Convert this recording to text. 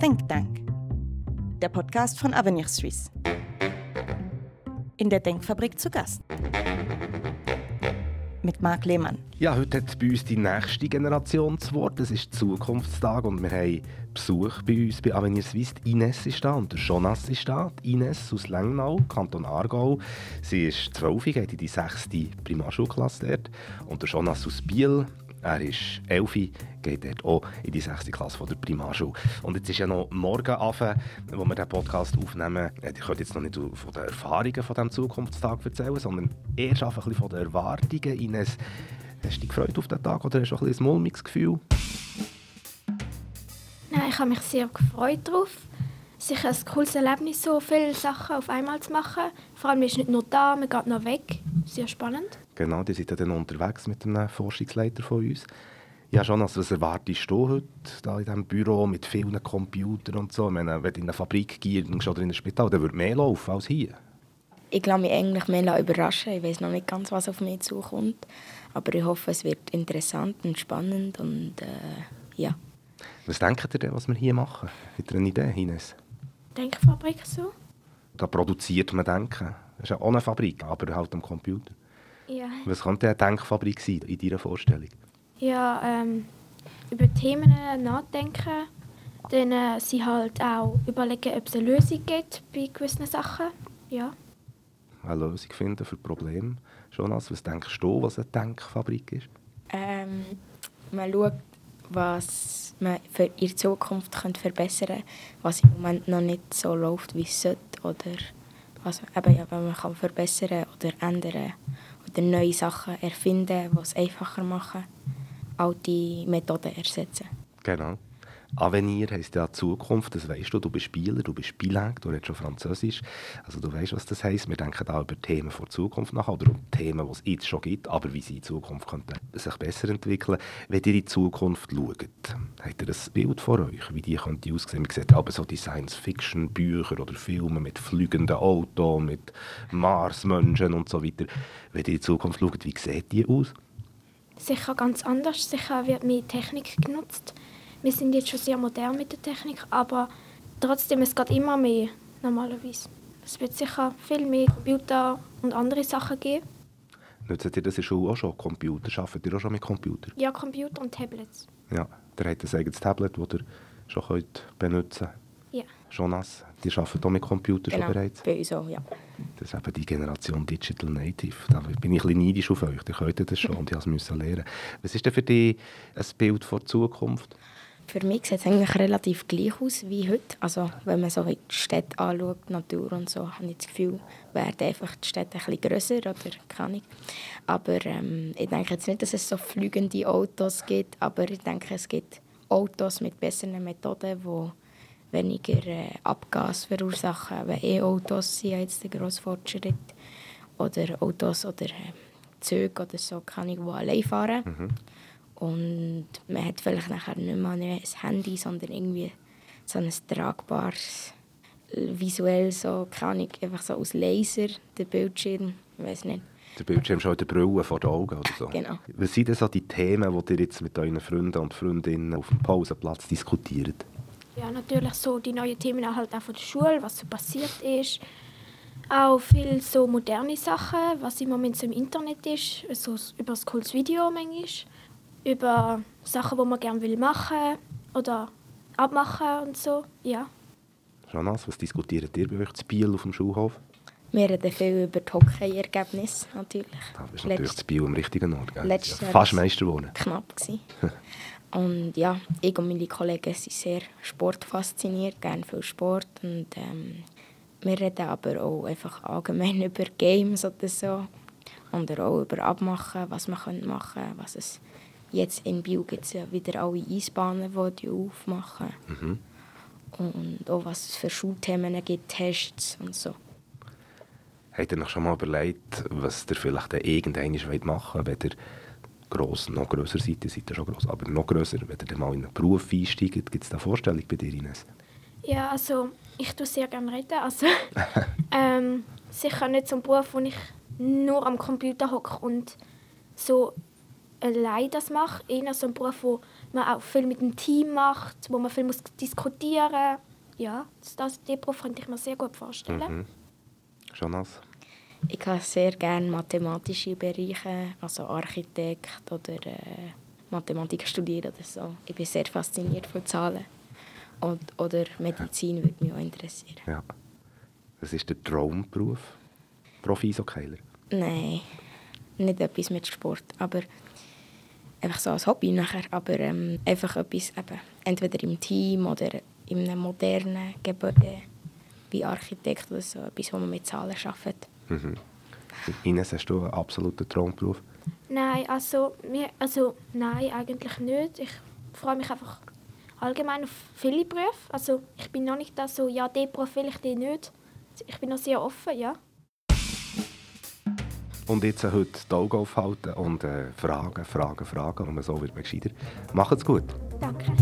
Think Tank, der Podcast von Avenir Suisse. In der Denkfabrik zu Gast. Mit Marc Lehmann. Ja, heute hat bei uns die nächste Generation zu Wort. Es ist Zukunftstag und wir haben Besuch bei uns bei Avenir Suisse. Ines ist da und der Jonas ist da. Ines aus Lengnau, Kanton Aargau. Sie ist 12, geht in die 6. Primarschulklasse dort. Und der Jonas aus Biel, er ist 11, geht dort auch in die 6. Klasse von der Primarschule. Und jetzt ist ja noch morgen Abend, wo wir diesen Podcast aufnehmen. Ich könnte jetzt noch nicht von den Erfahrungen von diesem Zukunftstag erzählen, sondern erst einfach ein bisschen von den Erwartungen. Ines, hast du dich gefreut auf den Tag oder hast du ein, ein mulmiges Gefühl? Nein, ich habe mich sehr gefreut darauf. Sicher ein cooles Erlebnis, so viele Sachen auf einmal zu machen. Vor allem ist nicht nur da, man geht noch weg. Sehr spannend. Genau, die sind ja dann unterwegs mit einem Forschungsleiter von uns. Ja, schon, also was erwartest du heute da in diesem Büro mit vielen Computern und so? Ich meine, wenn du in eine Fabrik gehst oder in ein Spital, dann würde mehr laufen als hier. Ich lasse mich eigentlich mehr überraschen. Ich weiß noch nicht ganz, was auf mich zukommt. Aber ich hoffe, es wird interessant und spannend und äh, ja. Was denkt ihr denn, was wir hier machen? Habt ihr eine Idee, Ines? Denkfabrik so? Da produziert man Denken. Das ist ja auch eine Fabrik, aber halt am Computer. Ja. Was könnte eine Denkfabrik sein in deiner Vorstellung? Ja, ähm, über Themen nachdenken. Dann äh, sie halt auch überlegen, ob es eine Lösung gibt bei gewissen Sachen. Ja. Eine Lösung finden für Probleme. Jonas, was denkst du, was eine Denkfabrik ist? Ähm, man schaut, was man für ihre Zukunft könnte verbessern könnte, was im Moment noch nicht so läuft, wie es sollte. Oder was eben, ja, wenn man kann verbessern oder ändern oder neue Sachen erfinden, die es einfacher machen, alte Methoden ersetzen. Genau. Avenir heisst ja Zukunft, das weißt du. Du bist Spieler, du bist bilingue, du redest schon Französisch. Also du weißt, was das heisst. Wir denken auch über Themen der Zukunft nach oder um Themen, die es jetzt schon gibt, aber wie sie in Zukunft könnten sich besser entwickeln. Wenn ihr in die Zukunft schaut, habt ihr ein Bild vor euch, wie die könnte aussehen? Man sieht aber so die Science-Fiction-Bücher oder Filme mit fliegenden Autos, mit Marsmenschen und so weiter. Wenn ihr in die Zukunft schaut, wie sieht die aus? Sicher ganz anders. Sicher wird mehr Technik genutzt wir sind jetzt schon sehr modern mit der Technik, aber trotzdem, es geht immer mehr normalerweise. Es wird sicher viel mehr Computer und andere Sachen geben. Nutzt ihr das in Schule auch schon? Computer? Arbeitet ihr auch schon mit Computer? Ja, Computer und Tablets. Ja, der hat ein eigenes Tablet, das ihr schon könnt benutzen könnt. Ja. Jonas, die arbeiten auch mit Computer genau, schon bereits? bei uns auch, ja. Das ist eben die Generation Digital Native. Da bin ich ein bisschen neidisch auf euch. Die könnt das schon und ich musste es lernen. Was ist denn für dich ein Bild der Zukunft? Für mich sieht es eigentlich relativ gleich aus wie heute. Also wenn man so die Städte anschaut, die Natur und so, habe ich das Gefühl, werden einfach die Städte ein bisschen grösser oder keine Aber ähm, ich denke jetzt nicht, dass es so fliegende Autos gibt, aber ich denke, es gibt Autos mit besseren Methoden, die weniger äh, Abgas verursachen. Weil E-Autos sind ja jetzt der grosse Fortschritt. Oder Autos oder äh, Züge oder so, kann ich, die allein fahren. Mhm. Und man hat vielleicht nachher nicht mehr ein Handy, sondern irgendwie so ein tragbares, visuell so, keine Ahnung, einfach so aus Laser, der Bildschirm, ich weiß nicht. Der Bildschirm schon die Brille vor den Augen oder so. Genau. Was sind denn so die Themen, die ihr jetzt mit euren Freunden und Freundinnen auf dem Pausenplatz diskutiert? Ja, natürlich so die neuen Themen halt auch von der Schule, was so passiert ist. Auch viel so moderne Sachen, was im Moment so im Internet ist, so über ein cooles Video manchmal über Sachen, die man gerne machen will oder abmachen und so, ja. Jonas, was diskutiert ihr bei euch zu Biel auf dem Schulhof? Wir reden viel über die Hockey-Ergebnisse, natürlich. Das ist natürlich Letzt, Biel am richtigen Ort, gell? Letztes ja fast Meister geworden. Knapp Und ja, ich und meine Kollegen sind sehr sportfasziniert, gerne viel Sport. Und ähm, wir reden aber auch einfach allgemein über Games oder so. Und auch über Abmachen, was man machen könnte, was es Jetzt in Biel gibt es ja wieder alle Eisbahnen, die, die aufmachen. Mhm. Und auch was es für Schulthemen gibt, Tests und so. Habt ihr euch schon mal überlegt, was ihr vielleicht irgendwann machen wollt, wenn ihr gross, noch grösser seid? Ihr seid ja schon gross, aber noch grösser, wenn ihr mal in einen Beruf einsteigt. Gibt es da Vorstellungen bei dir, Ines? Ja, also ich tue sehr gerne reden. Also, ähm, sicher nicht so ein Beruf, wo ich nur am Computer hocke und so allein das mache. Eher so ein Beruf, wo man auch viel mit dem Team macht, wo man viel muss diskutieren muss. Ja, das, das, den Beruf könnte ich mir sehr gut vorstellen. Mhm. Jonas? Ich habe sehr gerne mathematische Bereiche, also Architekt oder äh, Mathematik studieren oder so. Ich bin sehr fasziniert von Zahlen. Und, oder Medizin würde mich auch interessieren. Ja. Das ist der Traumberuf. Profi-Eishockeyer? Nein, nicht etwas mit Sport, aber einfach so als Hobby nachher. Aber ähm, einfach etwas, eben, entweder im Team oder in einem modernen Gebäude, wie Architekt oder so, etwas, wo man mit Zahlen arbeitet. Mhm. Ines, hast du einen absoluten Traumberuf? Nein, also, mir, also nein, eigentlich nicht. Ich freue mich einfach allgemein auf viele Berufe. Also ich bin noch nicht da so, ja, den Beruf will ich den nicht. Ich bin noch sehr offen, ja. Und jetzt heute die Augen aufhalten und äh, fragen, fragen, fragen und so wird man gescheiter. Macht's gut. Danke.